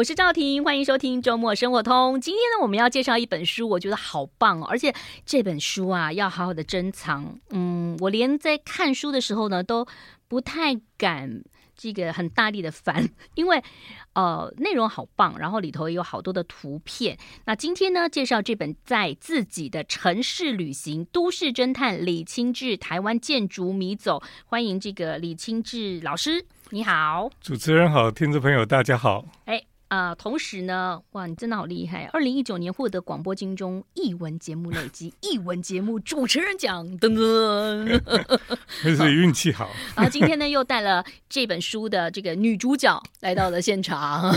我是赵婷，欢迎收听周末生活通。今天呢，我们要介绍一本书，我觉得好棒哦，而且这本书啊，要好好的珍藏。嗯，我连在看书的时候呢，都不太敢这个很大力的翻，因为呃内容好棒，然后里头也有好多的图片。那今天呢，介绍这本在自己的城市旅行，都市侦探李清志台湾建筑迷走，欢迎这个李清志老师，你好，主持人好，听众朋友大家好，哎。啊、呃，同时呢，哇，你真的好厉害！二零一九年获得广播金钟译文节目类及艺文节目主持人奖，噔噔，真是运气好。然后今天呢，又带了这本书的这个女主角来到了现场。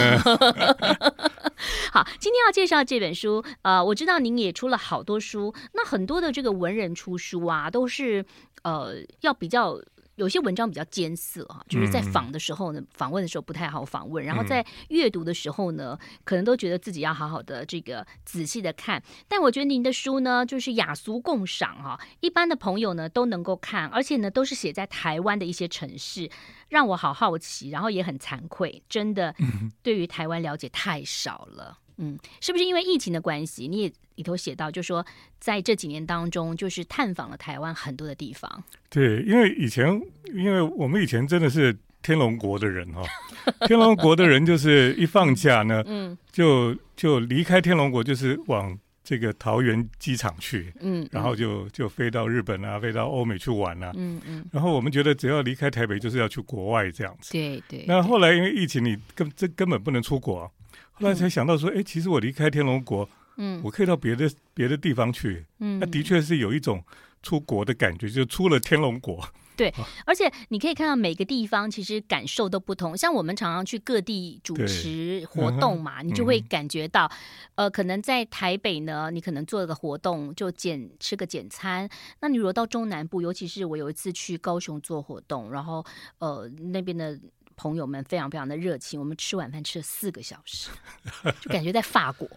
好，今天要介绍这本书，呃，我知道您也出了好多书，那很多的这个文人出书啊，都是呃要比较。有些文章比较艰涩哈，就是在访的时候呢，访问的时候不太好访问，然后在阅读的时候呢，可能都觉得自己要好好的这个仔细的看。但我觉得您的书呢，就是雅俗共赏哈，一般的朋友呢都能够看，而且呢都是写在台湾的一些城市，让我好好奇，然后也很惭愧，真的对于台湾了解太少了。嗯，是不是因为疫情的关系？你也里头写到，就说在这几年当中，就是探访了台湾很多的地方。对，因为以前，因为我们以前真的是天龙国的人哈、哦，天龙国的人就是一放假呢，嗯，就就离开天龙国，就是往这个桃园机场去，嗯，然后就就飞到日本啊，飞到欧美去玩啊，嗯嗯，然后我们觉得只要离开台北，就是要去国外这样子。对对。那后来因为疫情，你根这根本不能出国。后来才想到说，哎，其实我离开天龙国，嗯，我可以到别的别的地方去，嗯，那的确是有一种出国的感觉，就出了天龙国。对，而且你可以看到每个地方其实感受都不同。像我们常常去各地主持活动嘛，你就会感觉到，呃，可能在台北呢，你可能做了个活动就简吃个简餐。那你如果到中南部，尤其是我有一次去高雄做活动，然后呃那边的。朋友们非常非常的热情，我们吃晚饭吃了四个小时，就感觉在法国，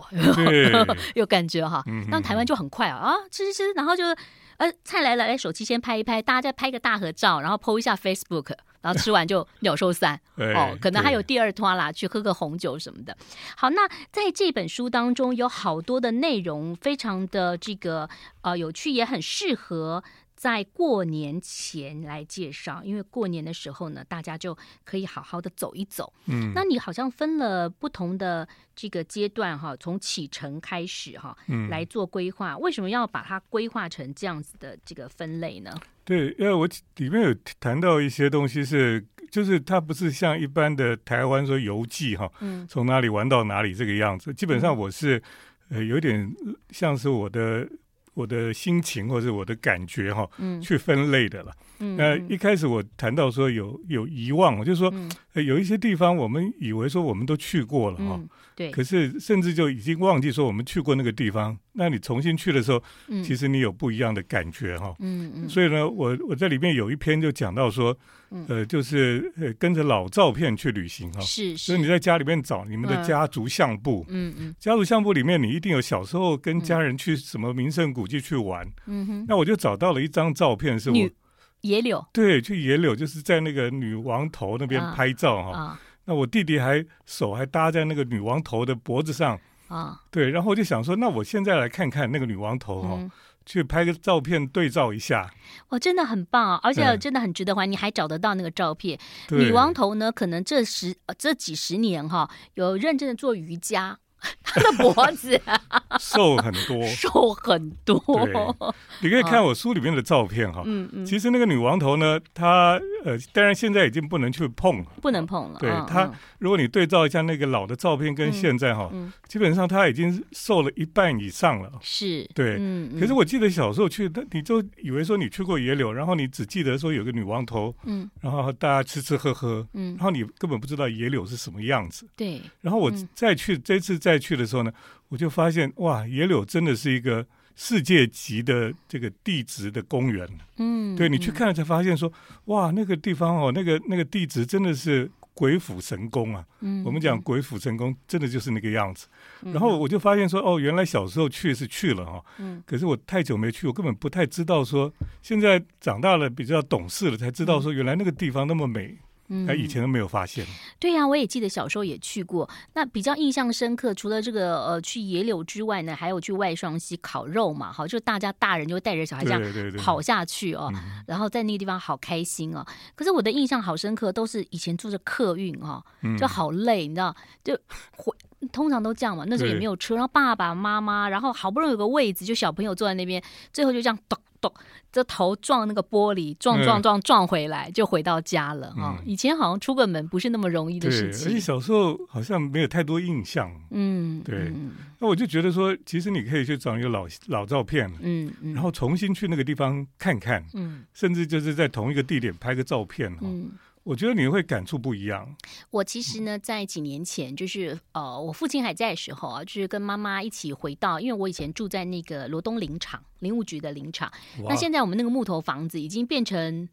有 感觉哈。那台湾就很快啊，啊，吃吃吃，然后就呃菜来了，哎，手机先拍一拍，大家再拍个大合照，然后 po 一下 Facebook，然后吃完就鸟兽散 哦，可能还有第二拖啦，去喝个红酒什么的。好，那在这本书当中有好多的内容，非常的这个呃有趣，也很适合。在过年前来介绍，因为过年的时候呢，大家就可以好好的走一走。嗯，那你好像分了不同的这个阶段哈，从启程开始哈，嗯，来做规划。为什么要把它规划成这样子的这个分类呢？对，因为我里面有谈到一些东西是，就是它不是像一般的台湾说游记哈，嗯，从哪里玩到哪里这个样子。基本上我是呃有点像是我的。我的心情或者我的感觉哈，嗯，去分类的了。嗯，那一开始我谈到说有有遗忘，就是说，嗯，有一些地方我们以为说我们都去过了哈。嗯对，可是甚至就已经忘记说我们去过那个地方。那你重新去的时候，嗯、其实你有不一样的感觉哈。嗯嗯。所以呢，我我在里面有一篇就讲到说，嗯、呃，就是呃跟着老照片去旅行哈。是是。所以你在家里面找你们的家族相簿。嗯嗯。家族相簿里面，你一定有小时候跟家人去什么名胜古迹去玩。嗯哼。那我就找到了一张照片，是我野柳。对，去野柳就是在那个女王头那边拍照哈。那我弟弟还手还搭在那个女王头的脖子上啊，对，然后我就想说，那我现在来看看那个女王头哈，嗯、去拍个照片对照一下。哇，真的很棒，啊而且真的很值得还，嗯、你还找得到那个照片。女王头呢，可能这十这几十年哈，有认真的做瑜伽。他的脖子 瘦很多，瘦很多。你可以看我书里面的照片哈。嗯嗯。其实那个女王头呢，她呃，当然现在已经不能去碰了，不能碰了。对她，如果你对照一下那个老的照片跟现在哈，基本上她已经瘦了一半以上了。是。对。嗯。可是我记得小时候去，你就以为说你去过野柳，然后你只记得说有个女王头，嗯，然后大家吃吃喝喝，嗯，然后你根本不知道野柳是什么样子。对。然后我再去这次再去的时候呢，我就发现哇，野柳真的是一个世界级的这个地质的公园。嗯，对，你去看了才发现说，哇，那个地方哦，那个那个地质真的是鬼斧神工啊。嗯，我们讲鬼斧神工，真的就是那个样子。嗯，然后我就发现说，哦，原来小时候去是去了哈，嗯，可是我太久没去，我根本不太知道说，现在长大了比较懂事了，才知道说，原来那个地方那么美。嗯，他以前都没有发现。对呀、啊，我也记得小时候也去过。那比较印象深刻，除了这个呃去野柳之外呢，还有去外双溪烤肉嘛，好，就大家大人就带着小孩这样跑下去哦，对对对，然后在那个地方好开心哦。可是我的印象好深刻，都是以前坐着客运哦，就好累，你知道，就回通常都这样嘛。那时候也没有车，然后爸爸妈妈，然后好不容易有个位置，就小朋友坐在那边，最后就这样咚咚。这头撞那个玻璃，撞撞撞撞回来，就回到家了啊、嗯！以前好像出个门不是那么容易的事情。而且小时候好像没有太多印象。嗯，对。嗯、那我就觉得说，其实你可以去找一个老老照片，嗯，嗯，然后重新去那个地方看看，嗯，甚至就是在同一个地点拍个照片，嗯。我觉得你会感触不一样。我其实呢，在几年前，就是呃，我父亲还在的时候啊，就是跟妈妈一起回到，因为我以前住在那个罗东林场林务局的林场。那现在我们那个木头房子已经变成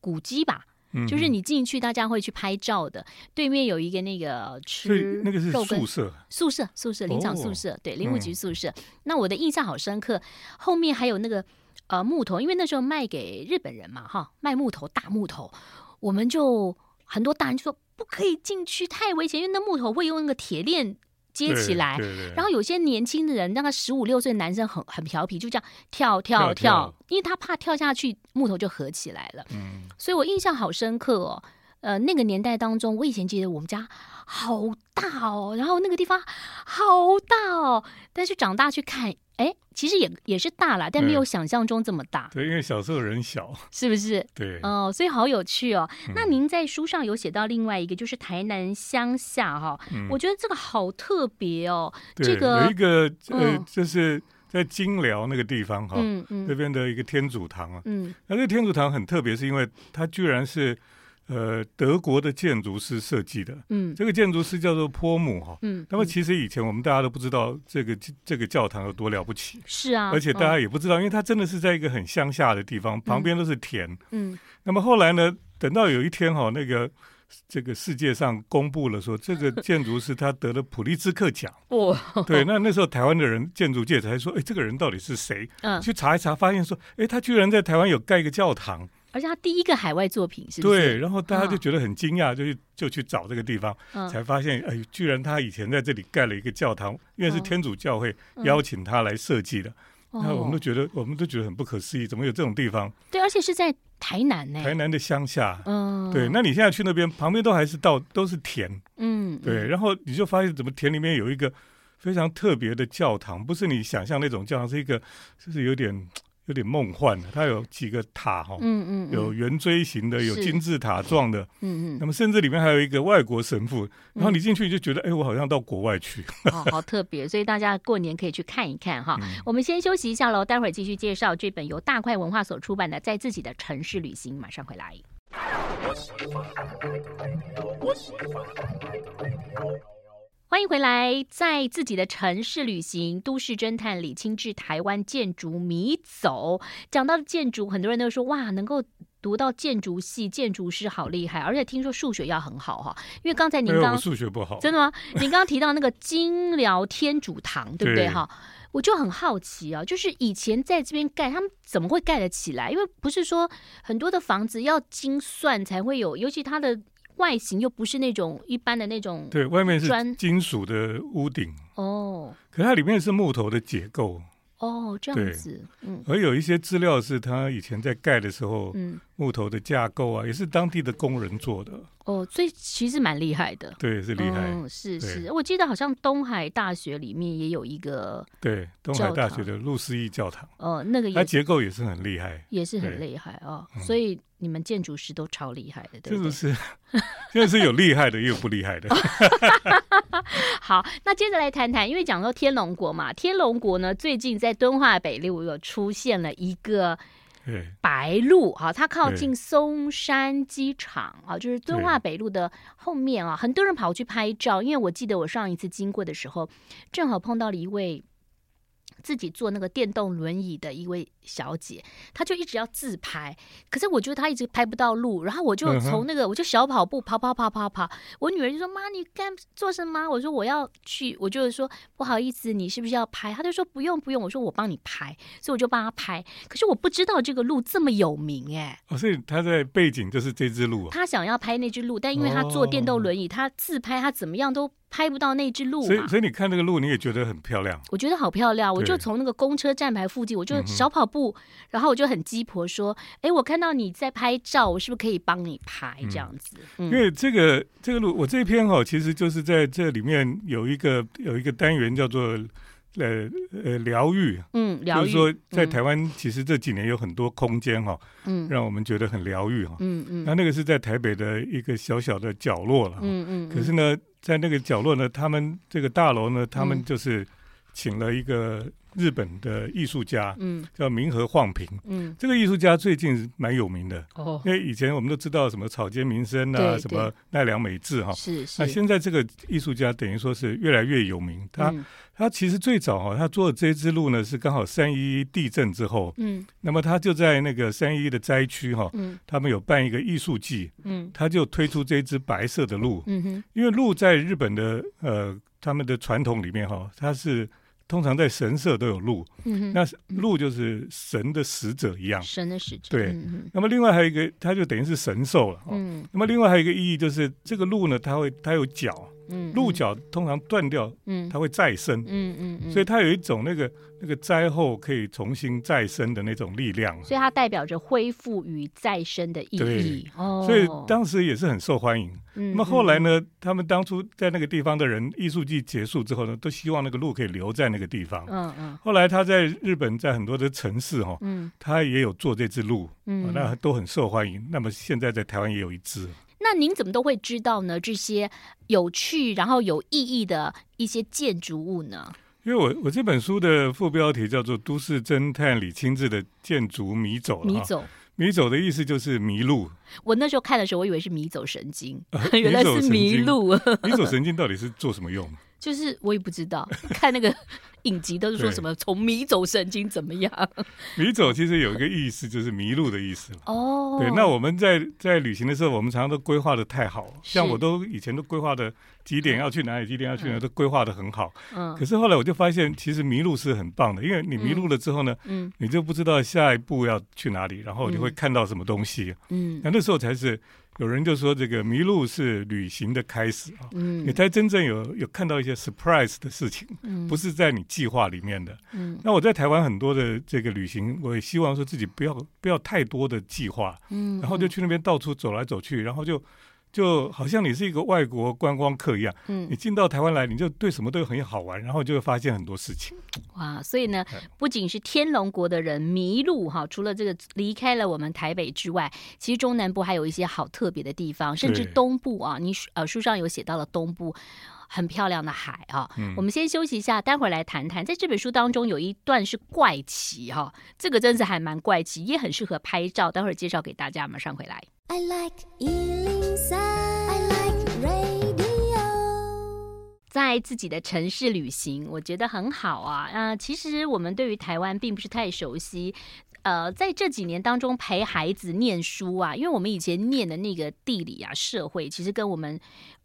古迹吧？嗯，就是你进去，大家会去拍照的。对面有一个那个吃那个是宿舍，宿舍宿舍林场宿舍，哦，对，林务局宿舍，嗯。那我的印象好深刻，后面还有那个呃木头，因为那时候卖给日本人嘛，哈，卖木头大木头。我们就很多大人就说不可以进去，太危险，因为那木头会用那个铁链接起来。对对对，然后有些年轻的人，那个十五六岁男生很很调皮，就这样跳跳跳，跳，因为他怕跳下去木头就合起来了。嗯，所以我印象好深刻哦。呃，那个年代当中，我以前记得我们家好大哦，然后那个地方好大哦，但是长大去看。哎，其实也也是大了，但没有想象中这么大。对，因为小时候人小，是不是？对，哦，所以好有趣哦。嗯、那您在书上有写到另外一个，就是台南乡下哈、哦嗯，我觉得这个好特别哦。对，这个有一个呃，就是在金辽那个地方哈、哦，嗯嗯，那边的一个天主堂啊，嗯，那这个天主堂很特别，是因为它居然是。呃，德国的建筑师设计的，嗯，这个建筑师叫做坡姆哈，嗯，那么其实以前我们大家都不知道这个这个教堂有多了不起，是啊，而且大家也不知道，嗯、因为它真的是在一个很乡下的地方，旁边都是田，嗯，那么后来呢，等到有一天哈，那个这个世界上公布了说这个建筑师他得了普利兹克奖，哇，对，那那时候台湾的人建筑界才说，哎，这个人到底是谁？嗯，去查一查，发现说，哎，他居然在台湾有盖一个教堂。而且他第一个海外作品是不是？对，然后大家就觉得很惊讶，就去就去找这个地方，嗯，才发现，哎，居然他以前在这里盖了一个教堂，因为是天主教会邀请他来设计的。那，嗯，我们都觉得，我们都觉得很不可思议，怎么有这种地方？对，而且是在台南呢，台南的乡下。嗯，对。那你现在去那边，旁边都还是稻，都是田。嗯，对。然后你就发现，怎么田里面有一个非常特别的教堂？不是你想象那种教堂，是一个，就是有点。有点梦幻的，它有几个塔哈，嗯嗯，有圆锥形的，有金字塔状的，嗯嗯，那么甚至里面还有一个外国神父，然后你进去就觉得，哎、我好像到国外去，哦，好特别，所以大家过年可以去看一看哈。嗯、我们先休息一下喽，待会儿继续介绍这本由大块文化所出版的《在自己的城市旅行》，马上回来。欢迎回来，在自己的城市旅行，都市侦探李清志台湾建筑迷走。讲到建筑，很多人都说哇，能够读到建筑系，建筑师好厉害，而且听说数学要很好哈。因为刚才您刚，刚数学不好，真的吗？您刚刚提到那个金辽天主堂，对不对哈？我就很好奇啊，就是以前在这边盖，他们怎么会盖得起来？因为不是说很多的房子要精算才会有，尤其它的。外形又不是那种一般的那种，对，外面是金属的屋顶哦，可它里面是木头的结构。哦，这样子，嗯，而有一些资料是他以前在盖的时候，嗯，木头的架构啊，也是当地的工人做的。哦，所以其实蛮厉害的。对，是厉害。嗯，是是，我记得好像东海大学里面也有一个，对，东海大学的路思义教堂。哦，那个也，它结构也是很厉害，也是很厉害哦。所以你们建筑师都超厉害的，对不对？是不是？现在是有厉害的，也有不厉害的。好，那接着来谈谈，因为讲到天龙国嘛，天龙国呢，最近在敦化北路有出现了一个白鹿啊，它靠近松山机场啊，就是敦化北路的后面啊，很多人跑去拍照，因为我记得我上一次经过的时候，正好碰到了一位自己坐那个电动轮椅的一位小姐，她就一直要自拍，可是我觉得她一直拍不到路，然后我就从那个我就小跑步跑跑跑跑跑，我女儿就说：“妈，你干做什么？”我说：“我要去。”我就是说：“不好意思，你是不是要拍？”她就说：“不用不用。”我说：“我帮你拍。”所以我就帮她拍。可是我不知道这个路这么有名哎，哦，所以她在背景就是这只鹿啊。她想要拍那只鹿，但因为她坐电动轮椅，她自拍，她怎么样都。拍不到那只鹿，所以所以你看那个鹿，你也觉得很漂亮。我觉得好漂亮，我就从那个公车站牌附近，我就小跑步，嗯、然后我就很鸡婆说：“哎，我看到你在拍照，我是不是可以帮你拍这样子？”嗯、因为这个这个路，我这篇哈，其实就是在这里面有一个有一个单元叫做。呃呃，疗愈，嗯，疗愈，就是说，在台湾其实这几年有很多空间哈，嗯，让我们觉得很疗愈哈，嗯嗯，那那个是在台北的一个小小的角落了，嗯嗯，可是呢，在那个角落呢，他们这个大楼呢，他们就是请了一个。日本的艺术家，嗯，叫明和晃平，嗯，这个艺术家最近蛮有名的，哦，因为以前我们都知道什么草间弥生啊，什么奈良美智哈，是是，那现在这个艺术家等于说是越来越有名，他他其实最早哈，他做的这支路呢是刚好三一地震之后，嗯，那么他就在那个三一的灾区哈，嗯，他们有办一个艺术季，嗯，他就推出这支白色的鹿，嗯哼，因为鹿在日本的呃他们的传统里面哈，它是。通常在神社都有鹿，嗯、那鹿就是神的使者一样，神的使者。对，嗯、那么另外还有一个，它就等于是神兽了。嗯，那么另外还有一个意义就是，这个鹿呢，它会它有角。嗯，鹿角通常断掉，嗯，它会再生，嗯嗯嗯，所以它有一种那个那个灾后可以重新再生的那种力量，所以它代表着恢复与再生的意义。对，哦，所以当时也是很受欢迎。嗯，那么后来呢，他们当初在那个地方的人，艺术季结束之后呢，都希望那个鹿可以留在那个地方。嗯嗯。后来他在日本，在很多的城市哈，嗯，他也有做这只鹿，嗯，那都很受欢迎。那么现在在台湾也有一只。那您怎么都会知道呢？这些有趣然后有意义的一些建筑物呢？因为我我这本书的副标题叫做《都市侦探李清志的建筑迷走》了。迷走，迷走的意思就是迷路。我那时候看的时候，我以为是迷走神经，原来是迷路。迷走神经到底是做什么用？就是我也不知道，看那个。影集都是说什么从迷走神经怎么样？迷走其实有一个意思，就是迷路的意思哦，对，那我们在在旅行的时候，我们常常都规划的太好，像我都以前都规划的几点要去哪里，几点要去哪里，都规划的很好。嗯。可是后来我就发现，其实迷路是很棒的，因为你迷路了之后呢，嗯，你就不知道下一步要去哪里，然后你会看到什么东西。嗯。那那时候才是。有人就说这个迷路是旅行的开始啊，嗯，你才真正有有看到一些 surprise 的事情，嗯，不是在你计划里面的，嗯，那我在台湾很多的这个旅行，我也希望说自己不要不要太多的计划，嗯，然后就去那边到处走来走去，然后就。就好像你是一个外国观光客一样，嗯，你进到台湾来，你就对什么都很好玩，然后就会发现很多事情。哇，所以呢，不仅是天龙国的人迷路哈，除了这个离开了我们台北之外，其实中南部还有一些好特别的地方，甚至东部啊，你呃书上有写到了东部很漂亮的海啊。嗯，我们先休息一下，待会儿来谈谈。在这本书当中有一段是怪奇哈，这个真是还蛮怪奇，也很适合拍照。待会儿介绍给大家，马上回来。I like 103. I like radio. 在自己的城市旅行，我觉得很好啊。啊、其实我们对于台湾并不是太熟悉。呃，在这几年当中陪孩子念书啊，因为我们以前念的那个地理啊、社会，其实跟我们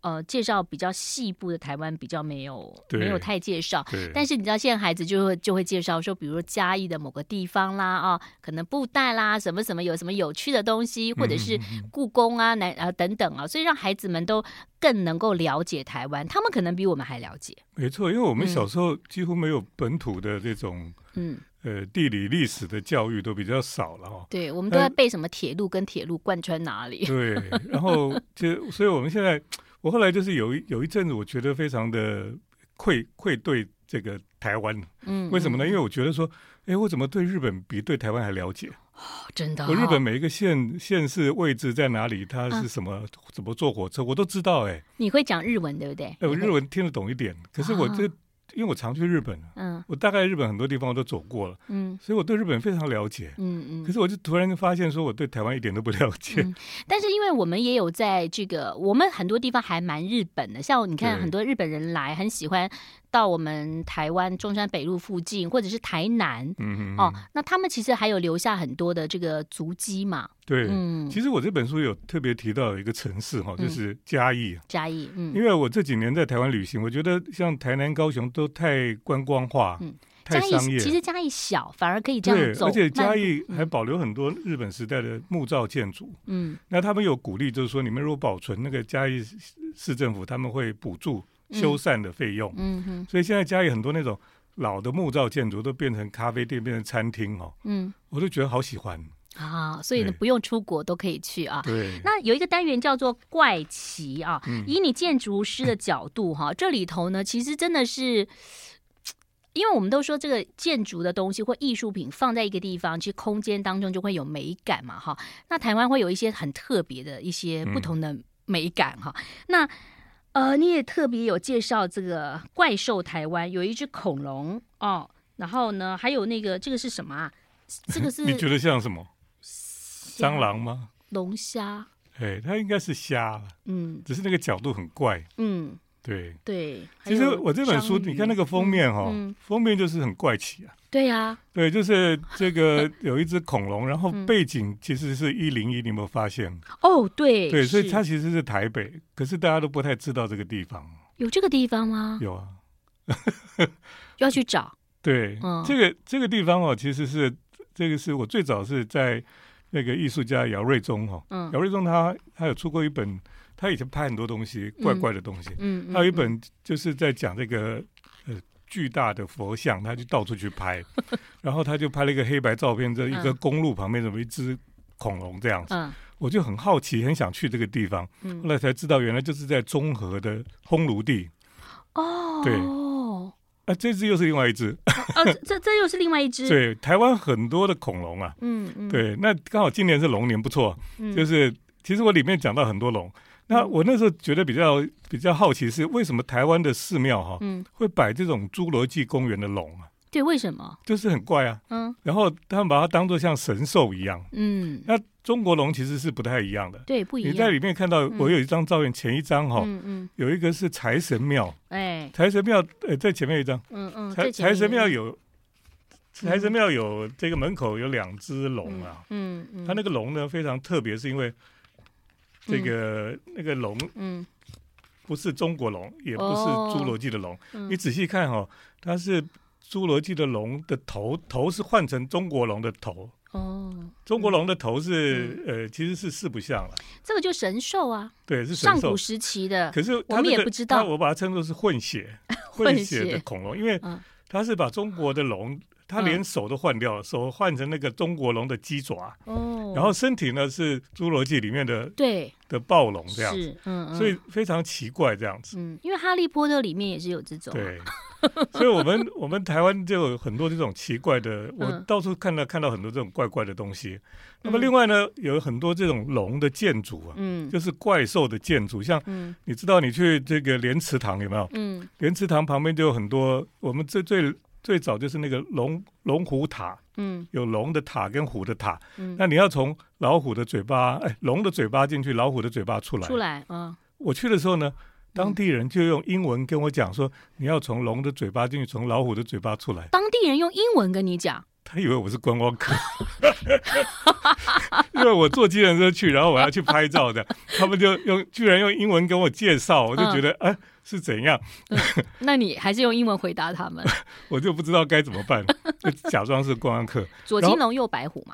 呃介绍比较细部的台湾比较没有对没有太介绍。对但是你知道，现在孩子就会就会介绍说，比如说嘉义的某个地方啦，啊、哦，可能布袋啦，什么什么有什么有趣的东西，或者是故宫啊、南啊等等啊，所以让孩子们都更能够了解台湾，他们可能比我们还了解。没错，因为我们小时候几乎没有本土的这种嗯。呃，地理历史的教育都比较少了哈。对，我们都在背什么铁路跟铁路贯穿哪里。对，然后 就，所以我们现在，我后来就是有一有一阵子，我觉得非常的愧愧对这个台湾。嗯，为什么呢？因为我觉得说，哎，我怎么对日本比对台湾还了解？哦，真的，哦。我日本每一个县县市位置在哪里，它是什么，啊，怎么坐火车，我都知道。哎，你会讲日文对不对？哎，我日文听得懂一点，可是我这。因为我常去日本，嗯，我大概日本很多地方我都走过了，嗯，所以我对日本非常了解，嗯嗯。可是我就突然就发现，说我对台湾一点都不了解。嗯，但是因为我们也有在这个，我们很多地方还蛮日本的，像你看很多日本人来，很喜欢。到我们台湾中山北路附近，或者是台南，嗯哦，那他们其实还有留下很多的这个足迹嘛。对，嗯，其实我这本书有特别提到一个城市哈，就是嘉义。嘉义，嗯，因为我这几年在台湾旅行，我觉得像台南、高雄都太观光化，嗯，太商业。其实嘉义小，反而可以这样走。而且嘉义还保留很多日本时代的木造建筑，嗯，那他们有鼓励，就是说你们如果保存那个嘉义市政府，他们会补助。修缮的费用，嗯哼，所以现在家里很多那种老的木造建筑都变成咖啡店，变成餐厅哦，嗯，我都觉得好喜欢啊，所以呢，不用出国都可以去啊。对，那有一个单元叫做怪奇啊，以你建筑师的角度哈，这里头呢，其实真的是，因为我们都说这个建筑的东西或艺术品放在一个地方，其实空间当中就会有美感嘛，哈。那台湾会有一些很特别的一些不同的美感哈，那。呃，你也特别有介绍这个怪兽台湾，有一只恐龙哦，然后呢，还有那个这个是什么啊？这个 是你觉得像什么？蟑螂吗？龙虾？哎，它应该是虾，嗯，只是那个角度很怪，嗯，对对。其实我这本书，你看那个封面哈，封面就是很怪奇啊。对呀，对，就是这个有一只恐龙，然后背景其实是一零一，你有没有发现？哦，对，对，所以它其实是台北，可是大家都不太知道这个地方。有这个地方吗？有啊，要去找。对，这个这个地方哦，其实是这个是我最早是在那个艺术家姚瑞忠哈，姚瑞忠他他有出过一本，他以前拍很多东西，怪怪的东西，嗯，还有一本就是在讲这个呃。巨大的佛像，他就到处去拍，然后他就拍了一个黑白照片，在一个公路旁边，怎么一只恐龙这样子，嗯、我就很好奇，很想去这个地方，嗯、后来才知道原来就是在中和的烘炉地。哦，对，啊，这只又是另外一只，啊，这这又是另外一只。对，台湾很多的恐龙啊，嗯嗯，对，那刚好今年是龙年，不错，嗯、就是其实我里面讲到很多龙。那我那时候觉得比较比较好奇是为什么台湾的寺庙哈，嗯，会摆这种侏罗纪公园的龙啊？对，为什么？就是很怪啊，嗯，然后他们把它当做像神兽一样，嗯，那中国龙其实是不太一样的，对，不一样。你在里面看到，我有一张照片，前一张哈，嗯嗯，有一个是财神庙，哎，财神庙，呃，在前面一张，嗯嗯，财财神庙有，财神庙有这个门口有两只龙啊，嗯嗯，它那个龙呢非常特别，是因为。这个那个龙，嗯，不是中国龙，也不是侏罗纪的龙。你仔细看哦，它是侏罗纪的龙的头，头是换成中国龙的头。哦，中国龙的头是呃，其实是四不像了。这个就神兽啊，对，是神兽。上古时期的，可是我们也不知道。我把它称作是混血，混血的恐龙，因为它是把中国的龙。他连手都换掉了，手换成那个中国龙的鸡爪，哦，然后身体呢是侏罗纪里面的对。的暴龙这样子，嗯，所以非常奇怪这样子，嗯，因为哈利波特里面也是有这种，对，所以我们 我们台湾就有很多这种奇怪的，我到处看到看到很多这种怪怪的东西。那么另外呢，有很多这种龙的建筑啊，嗯，就是怪兽的建筑，像你知道你去这个莲池塘有没有？嗯，莲池塘旁边就有很多我们最最。最早就是那个龙龙虎塔，嗯，有龙的塔跟虎的塔，嗯，那你要从老虎的嘴巴，哎，龙的嘴巴进去，老虎的嘴巴出来，出来，嗯，我去的时候呢，当地人就用英文跟我讲说，你要从龙的嘴巴进去，从老虎的嘴巴出来。当地人用英文跟你讲，他以为我是观光客，因为我坐机人车去，然后我要去拍照的，他们就用居然用英文跟我介绍，我就觉得，哎。是怎样？嗯，那你还是用英文回答他们？我就不知道该怎么办，就假装是观光客。左青龙右白虎嘛。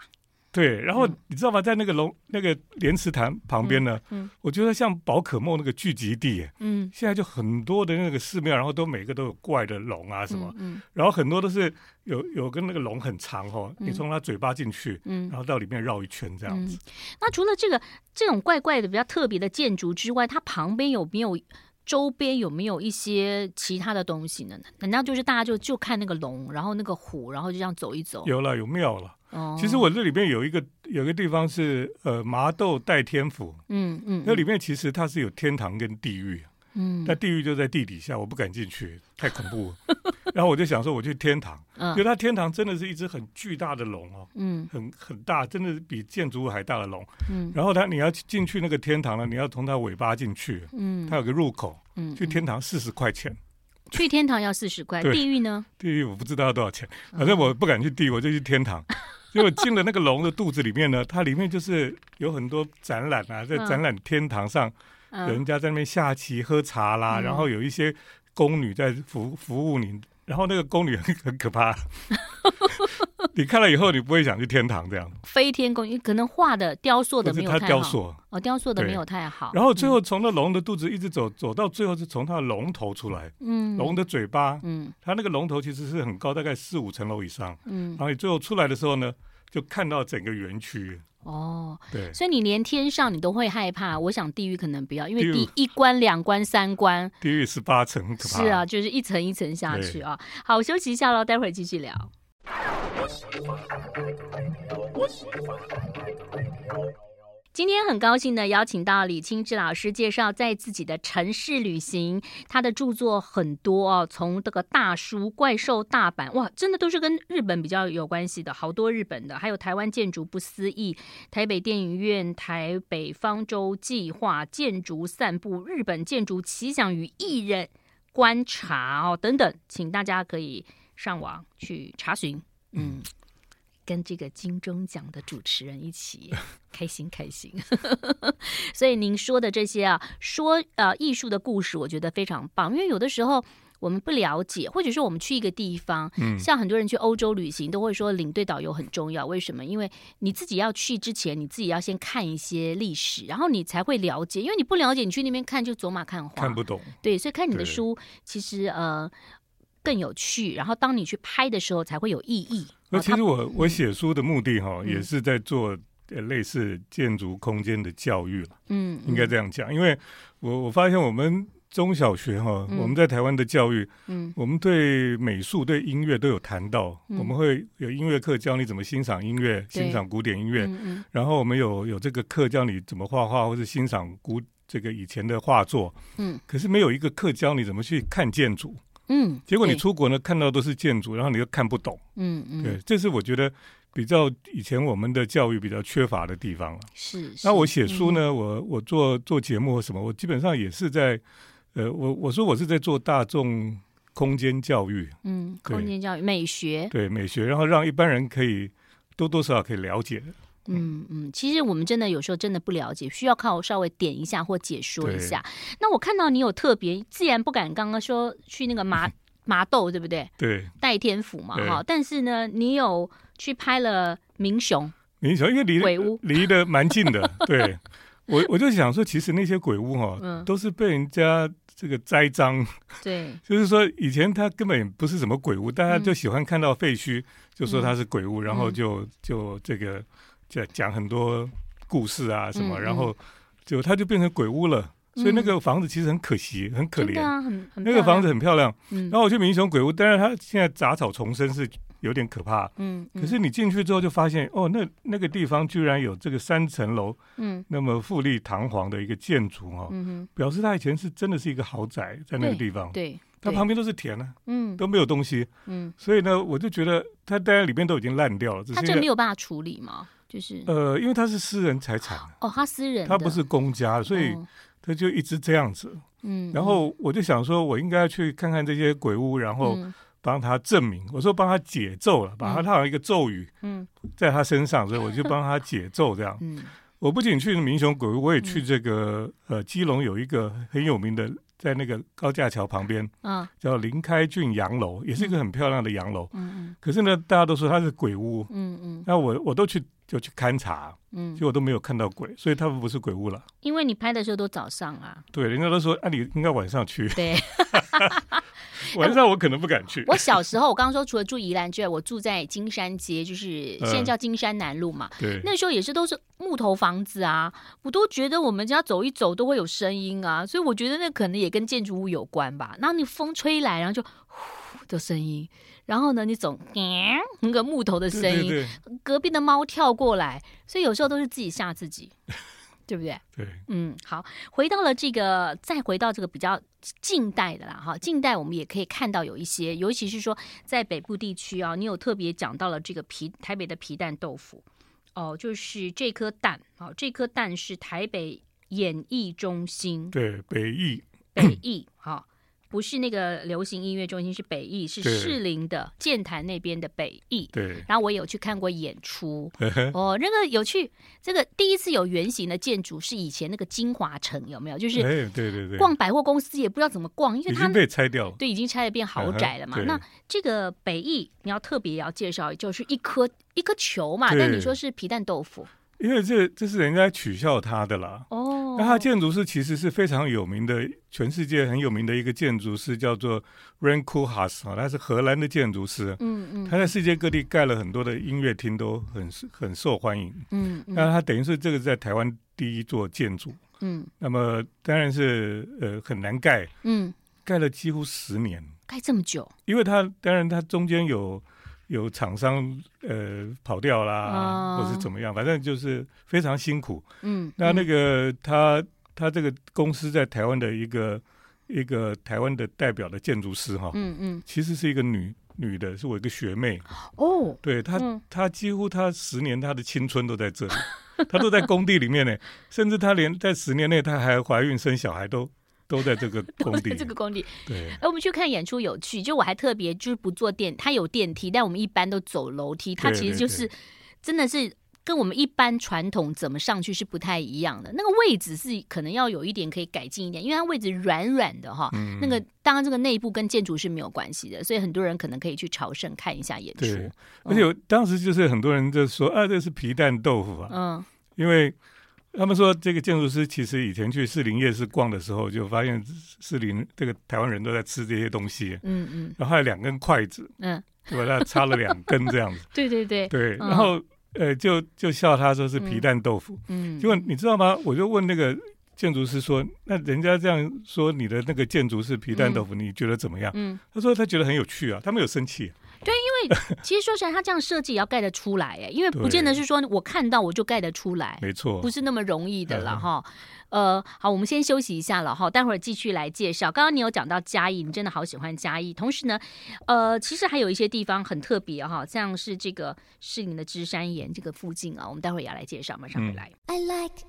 对，然后你知道吗？在那个龙那个莲池潭旁边呢，嗯，我觉得像宝可梦那个聚集地，嗯，现在就很多的那个寺庙，然后都每个都有怪的龙啊什么，嗯，然后很多都是有有跟那个龙很长哦，你从它嘴巴进去，嗯，然后到里面绕一圈这样子。那除了这个这种怪怪的比较特别的建筑之外，它旁边有没有？周边有没有一些其他的东西呢？难道就是大家就就看那个龙，然后那个虎，然后就这样走一走？有了，有庙了。哦，其实我这里面有一个有一个地方是呃麻豆代天府。嗯嗯，嗯那里面其实它是有天堂跟地狱。嗯，那地狱就在地底下，我不敢进去，太恐怖了。然后我就想说，我去天堂，因为它天堂真的是一只很巨大的龙哦，嗯，很很大，真的是比建筑物还大的龙。嗯，然后它你要进去那个天堂呢，你要从它尾巴进去，嗯，它有个入口，嗯，去天堂四十块钱。去天堂要四十块，地狱呢？地狱我不知道要多少钱，反正我不敢去地狱，我就去天堂。结果进了那个龙的肚子里面呢，它里面就是有很多展览啊，在展览天堂上，有人家在那边下棋、喝茶啦，然后有一些宫女在服服务你，然后那个宫女很很可怕。你看了以后，你不会想去天堂这样。飞天宫，你可能画的雕塑的没有太好。它雕塑哦，雕塑的没有太好。然后最后从那龙的肚子一直走，走到最后是从它的龙头出来。嗯。龙的嘴巴。嗯。它那个龙头其实是很高，大概四五层楼以上。嗯。然后你最后出来的时候呢，就看到整个园区。哦。对。所以你连天上你都会害怕，我想地狱可能不要，因为第一关、两关、三关。地狱是八层，是啊，就是一层一层下去啊。好，休息一下喽，待会儿继续聊。今天很高兴的邀请到李清志老师介绍在自己的城市旅行，他的著作很多哦，从这个大叔、怪兽大阪，哇，真的都是跟日本比较有关系的，好多日本的，还有台湾建筑不思议、台北电影院、台北方舟计划、建筑散步、日本建筑奇想与艺人观察哦等等，请大家可以上网去查询。嗯，跟这个金钟奖的主持人一起开心开心，所以您说的这些啊，说呃艺术的故事，我觉得非常棒。因为有的时候我们不了解，或者说我们去一个地方，嗯，像很多人去欧洲旅行，都会说领队导游很重要。为什么？因为你自己要去之前，你自己要先看一些历史，然后你才会了解。因为你不了解，你去那边看就走马看花，看不懂。对，所以看你的书，其实呃。更有趣，然后当你去拍的时候才会有意义。那其实我、嗯、我写书的目的哈，也是在做类似建筑空间的教育了。嗯，应该这样讲，因为我我发现我们中小学哈，嗯、我们在台湾的教育，嗯，我们对美术、对音乐都有谈到，嗯、我们会有音乐课教你怎么欣赏音乐，欣赏古典音乐。嗯嗯、然后我们有有这个课教你怎么画画，或者欣赏古这个以前的画作。嗯，可是没有一个课教你怎么去看建筑。嗯，结果你出国呢，看到都是建筑，然后你又看不懂。嗯嗯，对，这是我觉得比较以前我们的教育比较缺乏的地方了。是，那我写书呢，我我做做节目或什么，我基本上也是在，呃，我我说我是在做大众空间教育。嗯，空间教育美学。对美学，然后让一般人可以多多少少可以了解。嗯嗯，其实我们真的有时候真的不了解，需要靠稍微点一下或解说一下。那我看到你有特别，自然不敢刚刚说去那个麻麻豆，对不对？对，代天府嘛，哈。但是呢，你有去拍了明雄，明雄，因为离鬼屋离得蛮近的。对，我我就想说，其实那些鬼屋哈，嗯、都是被人家这个栽赃。对，就是说以前他根本不是什么鬼屋，大家就喜欢看到废墟，就说它是鬼屋，嗯、然后就就这个。讲讲很多故事啊什么，嗯嗯、然后就它就变成鬼屋了，嗯、所以那个房子其实很可惜，很可怜。啊、那个房子很漂亮。嗯、然后我去民雄鬼屋，但是它现在杂草丛生，是有点可怕。嗯。嗯可是你进去之后就发现，哦，那那个地方居然有这个三层楼，嗯，那么富丽堂皇的一个建筑哦，嗯表示它以前是真的是一个豪宅，在那个地方。对。对它旁边都是田啊，嗯，都没有东西，嗯，所以呢，我就觉得它待在里面都已经烂掉了。它就没有办法处理吗？就是呃，因为他是私人财产哦，他私人，他不是公家，所以他就一直这样子。嗯，然后我就想说，我应该去看看这些鬼屋，然后帮他证明。我说帮他解咒了，把他套上一个咒语，嗯，在他身上，所以我就帮他解咒这样。嗯，我不仅去民雄鬼屋，我也去这个呃基隆有一个很有名的，在那个高架桥旁边，啊，叫林开俊洋楼，也是一个很漂亮的洋楼。嗯嗯，可是呢，大家都说它是鬼屋。嗯嗯，那我我都去。就去勘察，嗯，结果都没有看到鬼，所以他们不是鬼屋了。因为你拍的时候都早上啊。对，人家都说，啊，你应该晚上去。对，晚上我可能不敢去。我小时候，我刚刚说除了住宜兰之外，我住在金山街，就是现在叫金山南路嘛。对，那时候也是都是木头房子啊，我都觉得我们家走一走都会有声音啊，所以我觉得那可能也跟建筑物有关吧。然后你风吹来，然后就呼的声音。然后呢，你总那个木头的声音，对对对，隔壁的猫跳过来，所以有时候都是自己吓自己。对不对？对，嗯，好，回到了这个，再回到这个比较近代的啦，哈，近代我们也可以看到有一些，尤其是说在北部地区啊，你有特别讲到了这个皮台北的皮蛋豆腐，哦，就是这颗蛋，哦，这颗蛋是台北演艺中心，对，北艺，北艺，好。不是那个流行音乐中心，是北艺，是士林的剑潭那边的北艺。对，然后我有去看过演出。哦，那个有趣，这个第一次有圆形的建筑是以前那个金华城，有没有？就是，对对对，逛百货公司也不知道怎么逛，因为它已经被拆掉了。对，已经拆了变豪宅了嘛。那这个北艺你要特别要介绍，就是一颗一颗球嘛。但你说是皮蛋豆腐。因为这这是人家取笑他的啦。哦，那他建筑师其实是非常有名的，全世界很有名的一个建筑师，叫做 Ran Koolhaas 啊，他是荷兰的建筑师。嗯嗯，他在世界各地盖了很多的音乐厅，都很很受欢迎。嗯，那他等于是这个在台湾第一座建筑。嗯，那么当然是呃很难盖。嗯，盖了几乎十年，盖这么久，因为他当然他中间有。有厂商呃跑掉啦，哦、或是怎么样，反正就是非常辛苦。嗯，那那个他他这个公司在台湾的一个一个台湾的代表的建筑师哈，嗯嗯，其实是一个女女的，是我一个学妹。哦，对她，她、嗯、几乎她十年她的青春都在这里，她都在工地里面呢，甚至她连在十年内她还怀孕生小孩都。都在这个 工地，这个工地。对，哎，我们去看演出有趣，就我还特别就是不坐电，它有电梯，但我们一般都走楼梯。它其实就是真的是跟我们一般传统怎么上去是不太一样的。那个位置是可能要有一点可以改进一点，因为它位置软软的哈。嗯、那个当然这个内部跟建筑是没有关系的，所以很多人可能可以去朝圣看一下演出。对，而且当时就是很多人就说啊，这是皮蛋豆腐啊，嗯，因为。他们说，这个建筑师其实以前去士林夜市逛的时候，就发现士林这个台湾人都在吃这些东西。嗯嗯。然后还有两根筷子，嗯，对吧？他插了两根这样子。对 对对。对，然后呃，就就笑他说是皮蛋豆腐。嗯。结果你知道吗？我就问那个建筑师说：“那人家这样说你的那个建筑是皮蛋豆腐，你觉得怎么样？”嗯。他说他觉得很有趣啊，他没有生气。对，因为 其实说起来，他这样设计也要盖得出来哎，因为不见得是说我看到我就盖得出来，没错，不是那么容易的了哈。呃，好，我们先休息一下了哈，待会儿继续来介绍。刚刚你有讲到嘉义，你真的好喜欢嘉义。同时呢，呃，其实还有一些地方很特别哈，像是这个士林的芝山岩这个附近啊，我们待会儿也要来介绍，马上回来。I like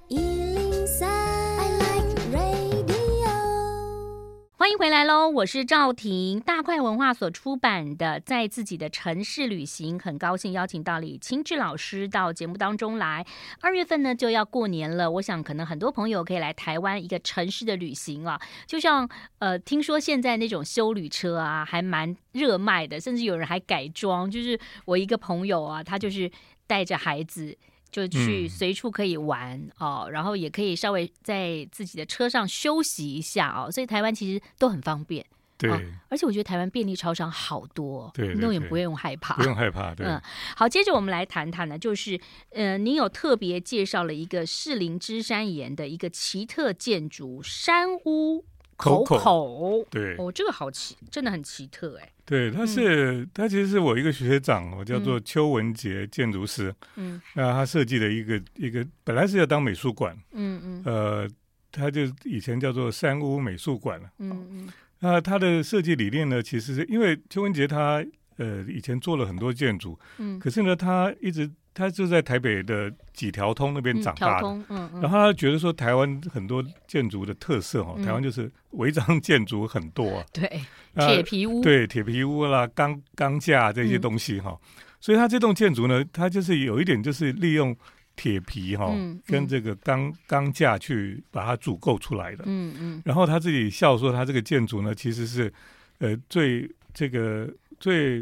欢迎回来喽！我是赵婷，大块文化所出版的《在自己的城市旅行》，很高兴邀请到李清志老师到节目当中来。二月份呢就要过年了，我想可能很多朋友可以来台湾一个城市的旅行啊。就像呃，听说现在那种休旅车啊，还蛮热卖的，甚至有人还改装。就是我一个朋友啊，他就是带着孩子。就去随处可以玩、嗯、哦，然后也可以稍微在自己的车上休息一下哦，所以台湾其实都很方便。对、哦，而且我觉得台湾便利超商好多，对，那也不用害怕，不用害怕。对，嗯，好，接着我们来谈谈呢，就是呃，您有特别介绍了一个士林芝山岩的一个奇特建筑山屋。口口，对哦，这个好奇，真的很奇特哎。对，他是、嗯、他其实是我一个学长，我叫做邱文杰建筑师。嗯，那他设计的一个一个本来是要当美术馆。嗯嗯。呃，他就以前叫做三屋美术馆了。嗯嗯。那他的设计理念呢，其实是因为邱文杰他呃以前做了很多建筑。嗯。可是呢，他一直。他就在台北的几条通那边长大的，嗯嗯嗯、然后他觉得说台湾很多建筑的特色哈，嗯、台湾就是违章建筑很多啊，对，铁皮屋，对，铁皮屋啦，钢钢架这些东西哈，嗯、所以他这栋建筑呢，它就是有一点就是利用铁皮哈，嗯、跟这个钢钢架去把它组构出来的，嗯嗯，然后他自己笑说，他这个建筑呢，其实是呃最这个最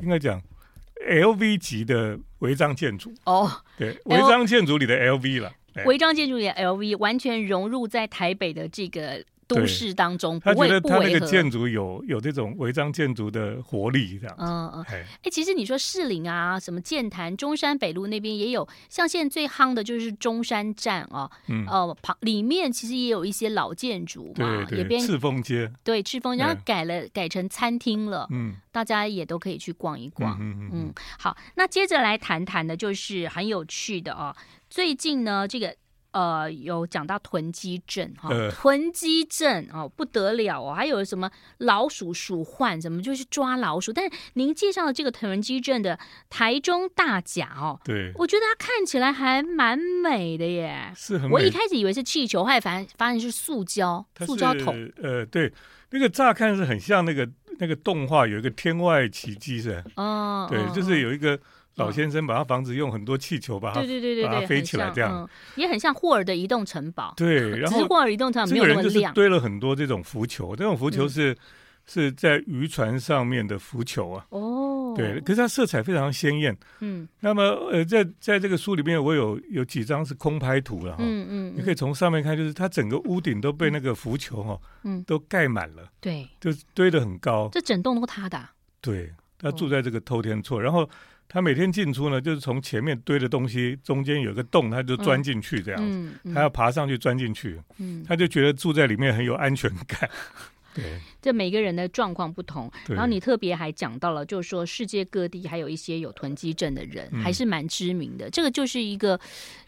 应该讲。LV 级的违章建筑哦，对，违章建筑里的 LV 了，违章建筑里的 LV 完全融入在台北的这个。都市当中，他觉得他那个建筑有有这种违章建筑的活力，这样。嗯嗯。哎，其实你说士林啊，什么剑潭、中山北路那边也有，像现在最夯的就是中山站啊，嗯，呃，旁里面其实也有一些老建筑嘛，对对，赤峰街，对，赤峰，然后改了改成餐厅了，嗯，大家也都可以去逛一逛，嗯嗯。好，那接着来谈谈的，就是很有趣的哦。最近呢，这个。呃，有讲到囤积症哈，呃、囤积症哦不得了哦，还有什么老鼠鼠患，怎么就是抓老鼠。但是您介绍的这个囤积症的台中大甲哦，对，我觉得它看起来还蛮美的耶，是很美。我一开始以为是气球，后来发现发现是塑胶，塑胶桶。呃，对，那个乍看是很像那个那个动画，有一个天外奇迹是？哦，对，就是有一个。老先生把他房子用很多气球把它，对对对对，把它飞起来这样，嗯、也很像霍尔的移动城堡。对，然后霍尔移动城堡没有那么亮。这个人就是堆了很多这种浮球，这种浮球是、嗯、是在渔船上面的浮球啊。哦，对，可是它色彩非常鲜艳。嗯，那么呃，在在这个书里面，我有有几张是空拍图了哈。嗯嗯，你可以从上面看，就是它整个屋顶都被那个浮球哈，嗯，都盖满了。对，就堆得很高。这整栋都他的、啊。对，他住在这个偷天厝，然后。他每天进出呢，就是从前面堆的东西中间有个洞，他就钻进去这样子。嗯他要爬上去钻进去，嗯、他就觉得住在里面很有安全感。对，这每个人的状况不同。然后你特别还讲到了，就是说世界各地还有一些有囤积症的人，还是蛮知名的。嗯、这个就是一个，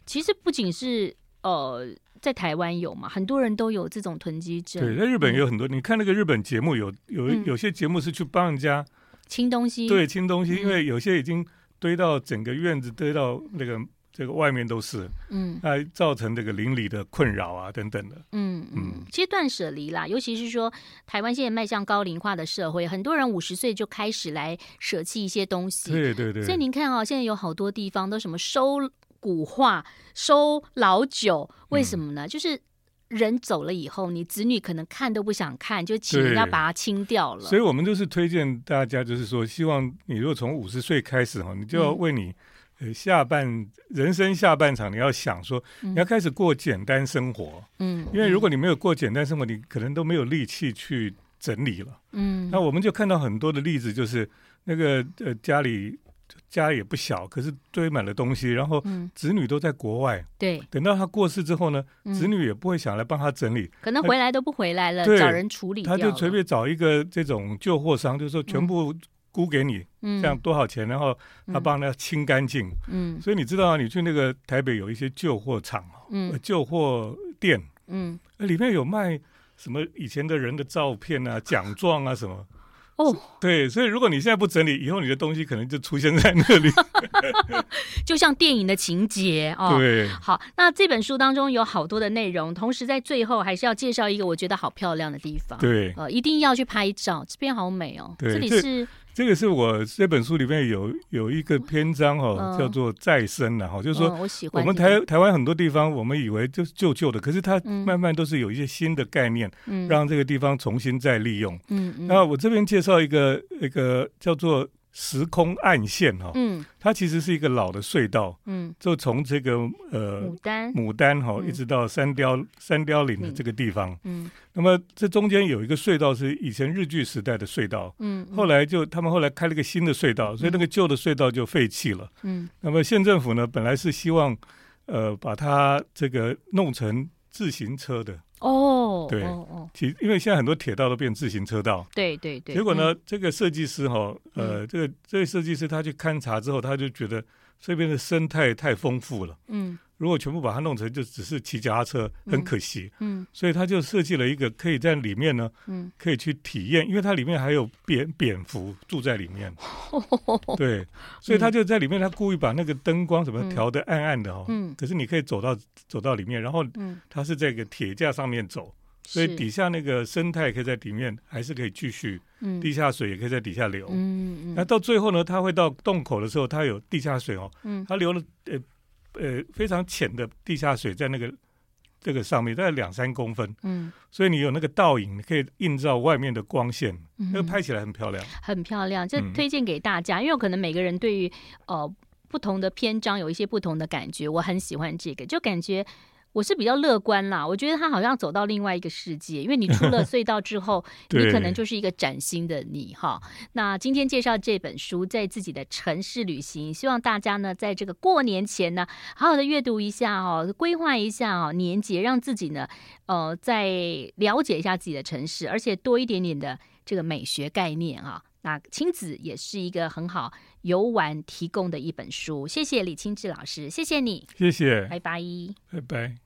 其实不仅是呃在台湾有嘛，很多人都有这种囤积症。对，在日本也有很多。嗯、你看那个日本节目有，有有有些节目是去帮人家。清东西，对，清东西，因为有些已经堆到整个院子，堆到那个这个外面都是，嗯，还造成这个邻里的困扰啊，等等的，嗯嗯。其实断舍离啦，尤其是说台湾现在迈向高龄化的社会，很多人五十岁就开始来舍弃一些东西，对对对。所以您看啊、哦，现在有好多地方都什么收古画、收老酒，为什么呢？嗯、就是。人走了以后，你子女可能看都不想看，就请人家把它清掉了。所以，我们就是推荐大家，就是说，希望你如果从五十岁开始哈，你就要为你呃下半、嗯、人生下半场，你要想说，你要开始过简单生活。嗯，因为如果你没有过简单生活，你可能都没有力气去整理了。嗯，那我们就看到很多的例子，就是那个呃家里。家也不小，可是堆满了东西，然后子女都在国外。嗯、对，等到他过世之后呢，嗯、子女也不会想来帮他整理，可能回来都不回来了，找人处理。他就随便找一个这种旧货商，就是说全部估给你，嗯、这样多少钱，然后他帮他清干净。嗯，所以你知道啊，你去那个台北有一些旧货厂，嗯，旧货店，嗯，里面有卖什么以前的人的照片啊、奖状啊什么。哦，对，所以如果你现在不整理，以后你的东西可能就出现在那里，就像电影的情节哦。对，好，那这本书当中有好多的内容，同时在最后还是要介绍一个我觉得好漂亮的地方。对，呃，一定要去拍照，这边好美哦。对，这里是。这个是我这本书里面有有一个篇章哈、哦，叫做再生的哈，就是说我们台台湾很多地方，我们以为就是旧旧的，可是它慢慢都是有一些新的概念，让这个地方重新再利用。嗯嗯。那我这边介绍一个一个叫做。时空暗线哈，嗯，它其实是一个老的隧道，嗯，就从这个呃牡丹。牡丹哈，一直到三雕三雕岭的这个地方，嗯，那么这中间有一个隧道是以前日据时代的隧道，嗯，后来就他们后来开了一个新的隧道，所以那个旧的隧道就废弃了，嗯，那么县政府呢，本来是希望呃把它这个弄成自行车的。哦，对，其因为现在很多铁道都变自行车道，对对对。结果呢，这个设计师哈，呃，这个这位设计师他去勘察之后，他就觉得这边的生态太丰富了，嗯。如果全部把它弄成就只是骑脚踏车，很可惜。嗯，嗯，所以他就设计了一个可以在里面呢，嗯，可以去体验，因为它里面还有蝙蝙蝠住在里面。哦、对，所以他就在里面，他故意把那个灯光什么调的暗暗的哦。嗯。可是你可以走到走到里面，然后，嗯，它是在一个铁架上面走，所以底下那个生态可以在里面还是可以继续。嗯。地下水也可以在底下流。嗯嗯。那到最后呢，它会到洞口的时候，它有地下水哦。嗯。它流了呃。呃，非常浅的地下水在那个这个上面，大概两三公分，嗯，所以你有那个倒影，你可以映照外面的光线，嗯、那个拍起来很漂亮，很漂亮，这推荐给大家，嗯、因为可能每个人对于呃不同的篇章有一些不同的感觉，我很喜欢这个，就感觉。我是比较乐观啦，我觉得他好像走到另外一个世界，因为你出了 隧道之后，你可能就是一个崭新的你哈。那今天介绍这本书，在自己的城市旅行，希望大家呢，在这个过年前呢，好好的阅读一下哦，规划一下哦，年节让自己呢，呃，再了解一下自己的城市，而且多一点点的这个美学概念啊。那亲子也是一个很好游玩提供的一本书。谢谢李清志老师，谢谢你，谢谢，拜拜，拜拜。